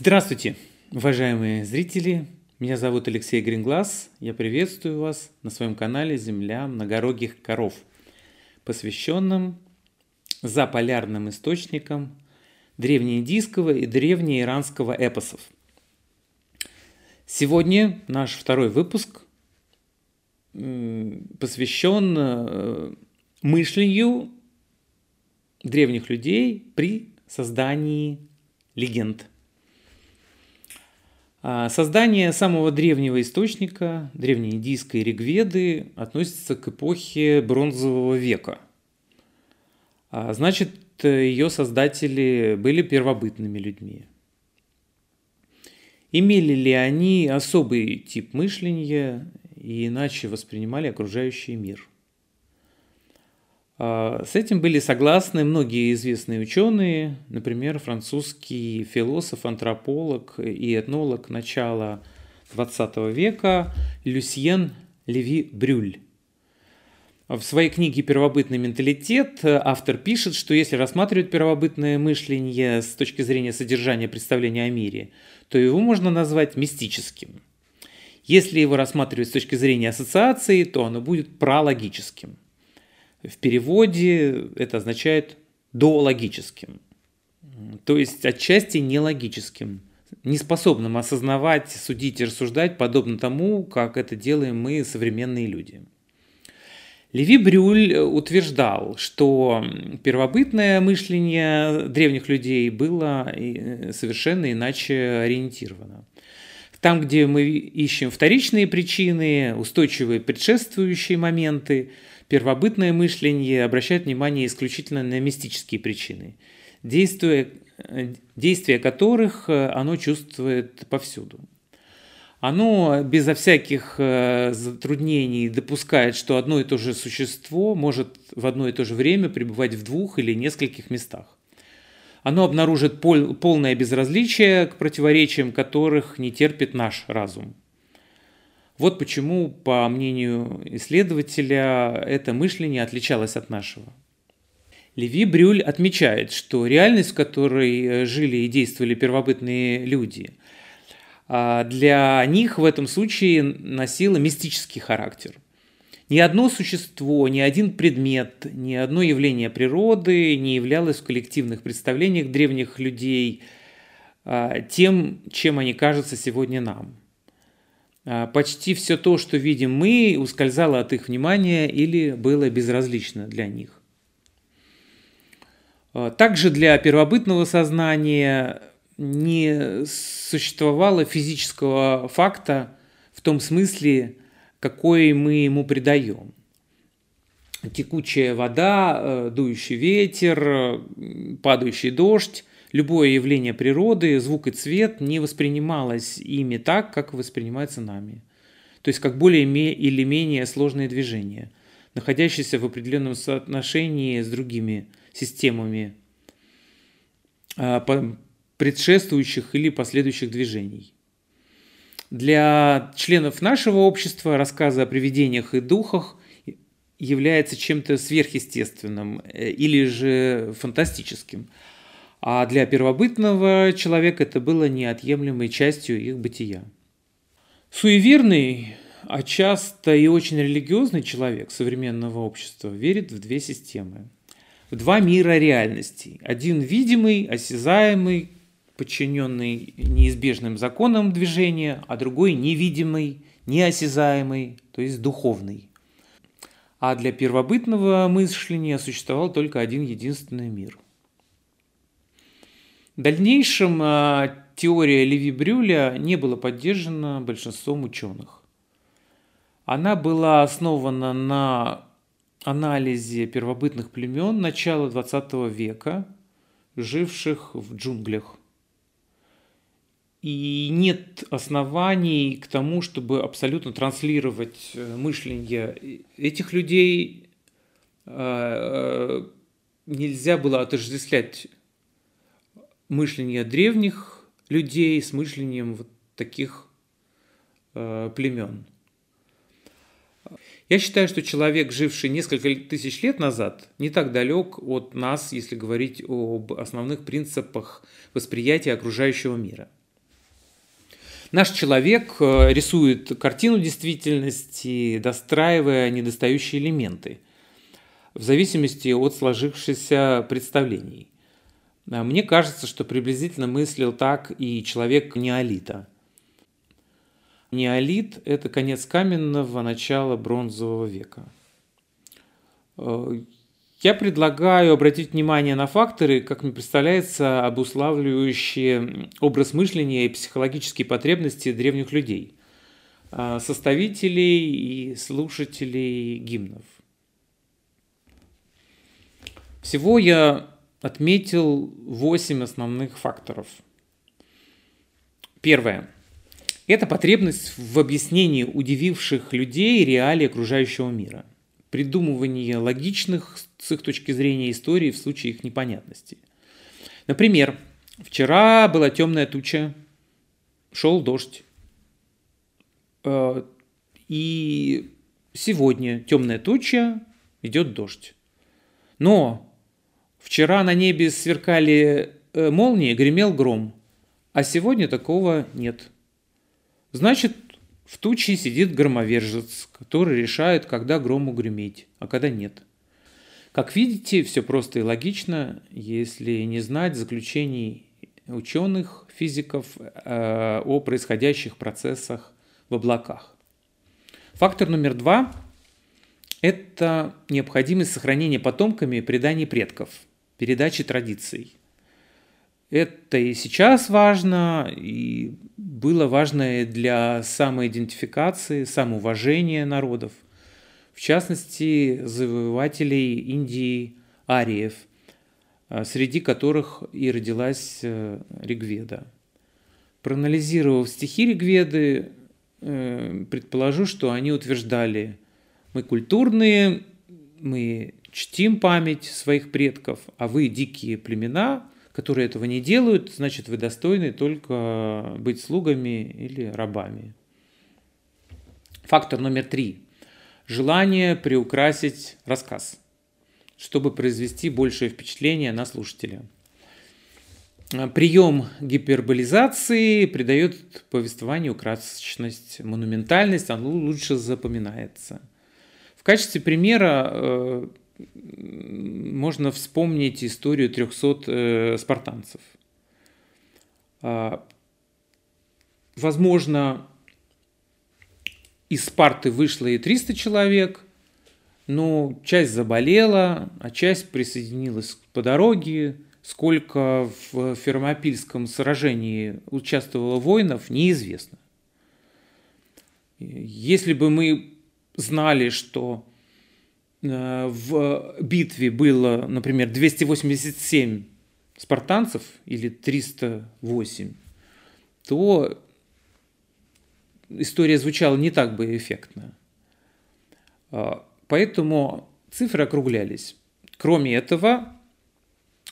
Здравствуйте, уважаемые зрители! Меня зовут Алексей Гринглас. Я приветствую вас на своем канале «Земля многорогих коров», посвященном заполярным источникам древнеиндийского и древнеиранского эпосов. Сегодня наш второй выпуск посвящен э, мышлению древних людей при создании легенд. А создание самого древнего источника, древнеиндийской Ригведы, относится к эпохе Бронзового века. А значит, ее создатели были первобытными людьми. Имели ли они особый тип мышления и иначе воспринимали окружающий мир – с этим были согласны многие известные ученые, например, французский философ, антрополог и этнолог начала XX века Люсьен Леви Брюль. В своей книге «Первобытный менталитет» автор пишет, что если рассматривать первобытное мышление с точки зрения содержания представления о мире, то его можно назвать мистическим. Если его рассматривать с точки зрения ассоциации, то оно будет прологическим – в переводе это означает доологическим, то есть отчасти нелогическим, неспособным осознавать, судить и рассуждать, подобно тому, как это делаем мы, современные люди. Леви Брюль утверждал, что первобытное мышление древних людей было совершенно иначе ориентировано. Там, где мы ищем вторичные причины, устойчивые предшествующие моменты, первобытное мышление обращает внимание исключительно на мистические причины, действия, действия которых э, оно чувствует повсюду. Оно безо всяких э, затруднений допускает, что одно и то же существо может в одно и то же время пребывать в двух или нескольких местах. Оно обнаружит пол, полное безразличие к противоречиям, которых не терпит наш разум. Вот почему, по мнению исследователя, это мышление отличалось от нашего. Леви Брюль отмечает, что реальность, в которой э, жили и действовали первобытные люди, а, для них в этом случае носила мистический характер. Ни одно существо, ни один предмет, ни одно явление природы не являлось в коллективных представлениях древних людей а, тем, чем они кажутся сегодня нам – почти все то, что видим мы, ускользало от их внимания или было безразлично для них. А, также для первобытного сознания не существовало физического факта в том смысле, какой мы ему придаем. Текучая вода, э, дующий ветер, падающий дождь любое явление природы, звук и цвет не воспринималось ими так, как воспринимается нами. То есть как более или менее сложные движения, находящиеся в определенном соотношении с другими системами а, предшествующих или последующих движений. Для членов нашего общества рассказы о привидениях и духах является чем-то сверхъестественным э, или же фантастическим – а для первобытного человека это было неотъемлемой частью их бытия. Суеверный, а часто и очень религиозный человек современного общества верит в две системы. В два мира реальностей. Один видимый, осязаемый, подчиненный неизбежным законам движения, а другой невидимый, неосязаемый, то есть духовный. А для первобытного мышления существовал только один единственный мир – в дальнейшем а, теория Леви Брюля не была поддержана большинством ученых. Она была основана на анализе первобытных племен начала XX века, живших в джунглях. И нет оснований к тому, чтобы абсолютно транслировать э, мышление этих людей. А, э, нельзя было отождествлять мышление древних людей с мышлением вот таких э, племен. Я считаю, что человек, живший несколько тысяч лет назад, не так далек от нас, если говорить об основных принципах восприятия окружающего мира. Наш человек э, рисует картину действительности, достраивая недостающие элементы в зависимости от сложившихся представлений. А мне кажется, что приблизительно мыслил так и человек неолита. Неолит – это конец каменного, начала бронзового века. Э, я предлагаю обратить внимание на факторы, как мне представляется, обуславливающие образ мышления и психологические потребности древних людей, а, составителей и слушателей гимнов. Всего я отметил восемь основных факторов. Первое. Это потребность в объяснении удививших людей реалий окружающего мира – придумывание логичных с их точки зрения истории в случае их непонятности. Например, вчера была темная туча, шел дождь. Э, и сегодня темная туча, идет дождь. Но вчера на небе сверкали э, молнии, гремел гром, а сегодня такого нет. Значит, в туче сидит громовержец, который решает, когда грому греметь, а когда нет. Как видите, все просто и логично, если не знать заключений ученых, физиков э, о происходящих процессах в облаках. Фактор номер два – это необходимость сохранения потомками преданий предков, передачи традиций. Это и сейчас важно, и было важно для самоидентификации, самоуважения народов, в частности, завоевателей Индии ариев, а, среди которых и родилась э, Ригведа. Проанализировав стихи Ригведы, э, предположу, что они утверждали, мы культурные, мы чтим память своих предков, а вы дикие племена – которые этого не делают, значит, вы достойны только быть слугами или рабами. Фактор номер три. Желание приукрасить рассказ, чтобы произвести большее впечатление на слушателя. Прием гиперболизации придает повествованию красочность, монументальность, оно лучше запоминается. В качестве примера э, можно вспомнить историю 300 э, спартанцев. А, возможно, из Спарты вышло и 300 человек, но часть заболела, а часть присоединилась по дороге. Сколько в Фермопильском сражении участвовало воинов, неизвестно. Если бы мы знали, что в битве было, например, 287 спартанцев или 308, то история звучала не так бы эффектно. А, поэтому цифры округлялись. Кроме этого,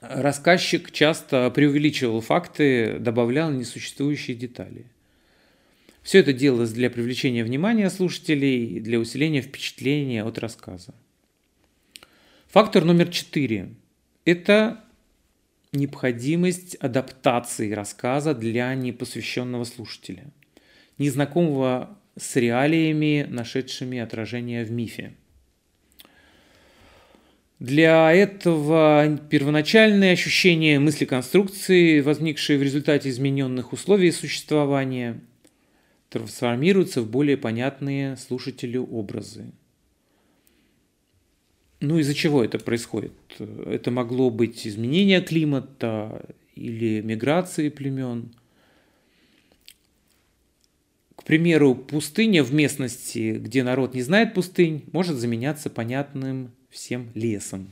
рассказчик часто преувеличивал факты, добавлял несуществующие детали. Все это делалось для привлечения внимания слушателей, для усиления впечатления от рассказа. Фактор номер четыре – это необходимость адаптации рассказа для непосвященного слушателя, незнакомого с реалиями, нашедшими отражение в мифе. Для этого первоначальные ощущения мысли конструкции, возникшие в результате измененных условий существования, трансформируются в более понятные слушателю образы. Ну, из-за чего это происходит? Это могло быть изменение климата или миграции племен. К примеру, пустыня в местности, где народ не знает пустынь, может заменяться понятным всем лесом.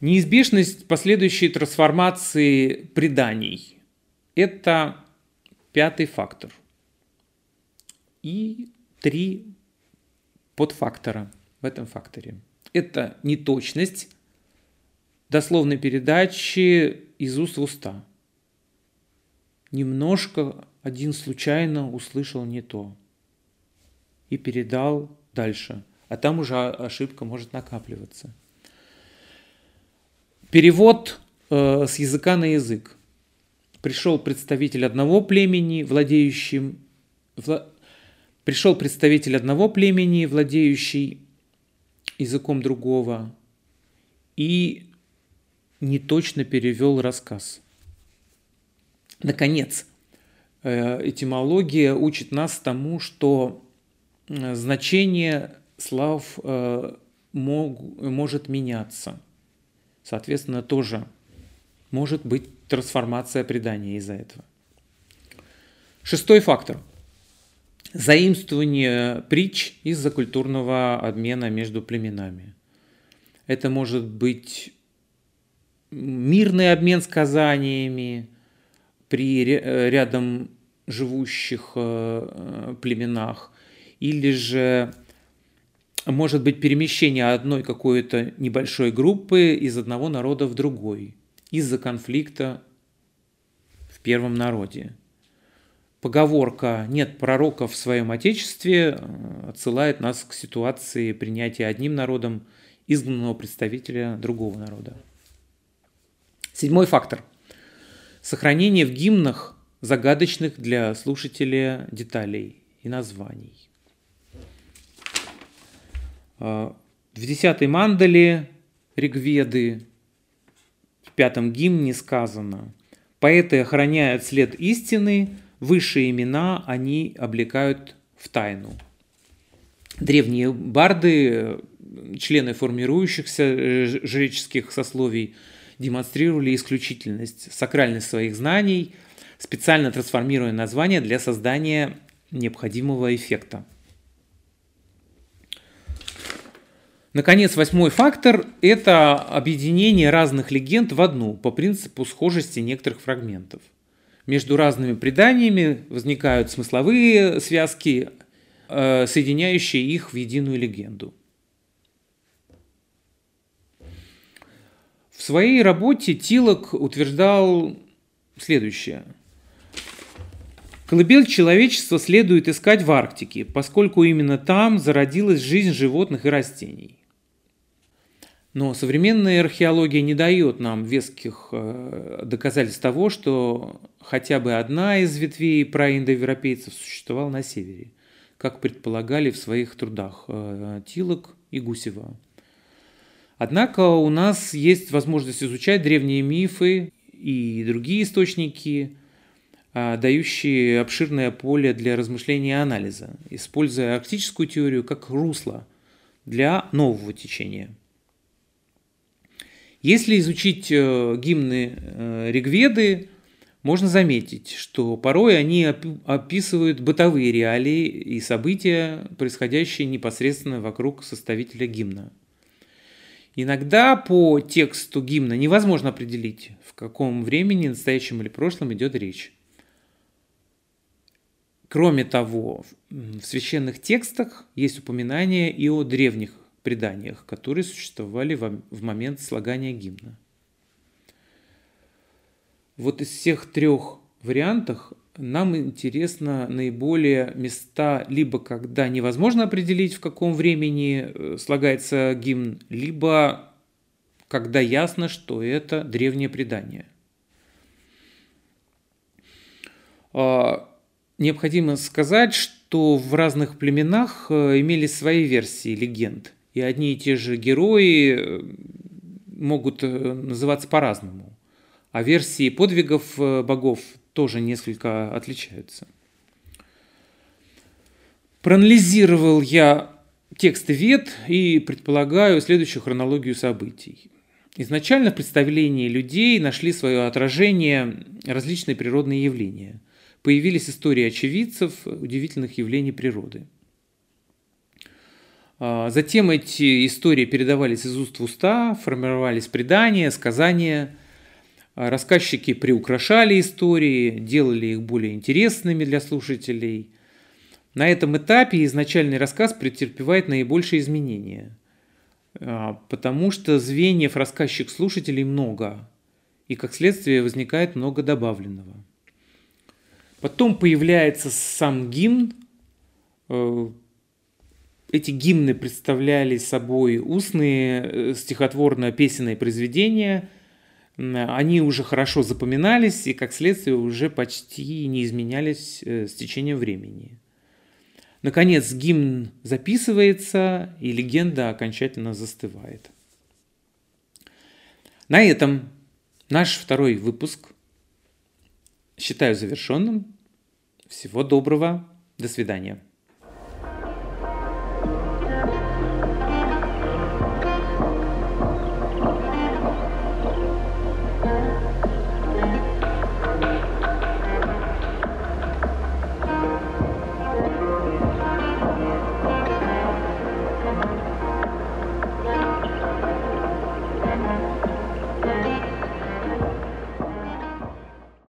Неизбежность последующей трансформации преданий – это пятый фактор. И три подфактора в этом факторе. Это неточность дословной передачи из уст в уста. Немножко один случайно услышал не то и передал дальше, а там уже ошибка может накапливаться. Перевод э, с языка на язык. пришел представитель одного племени, владеющим... Вла... Пришел представитель одного племени, владеющий языком другого, и не точно перевел рассказ. Наконец, э, этимология учит нас тому, что э, значение слов э, мог, может меняться. Соответственно, тоже может быть трансформация предания из-за этого. Шестой фактор. Заимствование притч из-за культурного обмена между племенами. Это может быть мирный обмен сказаниями при рядом живущих э, племенах, или же может быть перемещение одной какой-то небольшой группы из одного народа в другой из-за конфликта в первом народе. Поговорка «нет пророка в своем отечестве» отсылает нас к ситуации принятия одним народом изгнанного представителя другого народа. Седьмой фактор. Сохранение в гимнах загадочных для слушателя деталей и названий. Э, в десятой мандале Ригведы в пятом гимне сказано «Поэты охраняют след истины, высшие имена они облекают в тайну». Древние барды, члены формирующихся э, жреческих сословий, демонстрировали исключительность, сакральность своих знаний, специально трансформируя названия для создания необходимого эффекта. Наконец, восьмой фактор – это объединение разных легенд в одну по принципу схожести некоторых фрагментов. Между разными преданиями возникают смысловые связки, э, соединяющие их в единую легенду. В своей работе Тилок утверждал следующее. Колыбель человечества следует искать в Арктике, поскольку именно там зародилась жизнь животных и растений. Но современная археология не дает нам веских э, доказательств того, что хотя бы одна из ветвей проиндоевропейцев существовала на севере, как предполагали в своих трудах э, Тилок и Гусева. Однако у нас есть возможность изучать древние мифы и другие источники, э, дающие обширное поле для размышления и анализа, используя арктическую теорию как русло для нового течения – если изучить э, гимны э, Ригведы, можно заметить, что порой они описывают бытовые реалии и события, происходящие непосредственно вокруг составителя гимна. Иногда по тексту гимна невозможно определить, в каком времени, настоящем или прошлом идет речь. Кроме того, в священных текстах есть упоминания и о древних преданиях, которые существовали в момент слагания гимна. Вот из всех трех вариантов нам интересно наиболее места, либо когда невозможно определить, в каком времени э, слагается гимн, либо когда ясно, что это древнее предание. А, необходимо сказать, что в разных племенах э, имелись свои версии легенд – и одни и те же герои э, могут э, называться по-разному. А версии подвигов э, богов тоже несколько отличаются. Проанализировал я тексты Вет и предполагаю следующую хронологию событий. Изначально в представлении людей нашли свое отражение различные природные явления. Появились истории очевидцев удивительных явлений природы – затем эти истории передавались из уст в уста, формировались предания, сказания. А, рассказчики приукрашали истории, делали их более интересными для слушателей. На этом этапе изначальный рассказ претерпевает наибольшие изменения, а, потому что звеньев рассказчик-слушателей много, и как следствие возникает много добавленного. Потом появляется сам гимн, э, эти гимны представляли собой устные э, стихотворно-песенные произведения, они уже хорошо запоминались и, как следствие, уже почти не изменялись э, с течением времени. Наконец, гимн записывается, и легенда окончательно застывает. На этом наш второй выпуск считаю завершенным. Всего доброго. До свидания.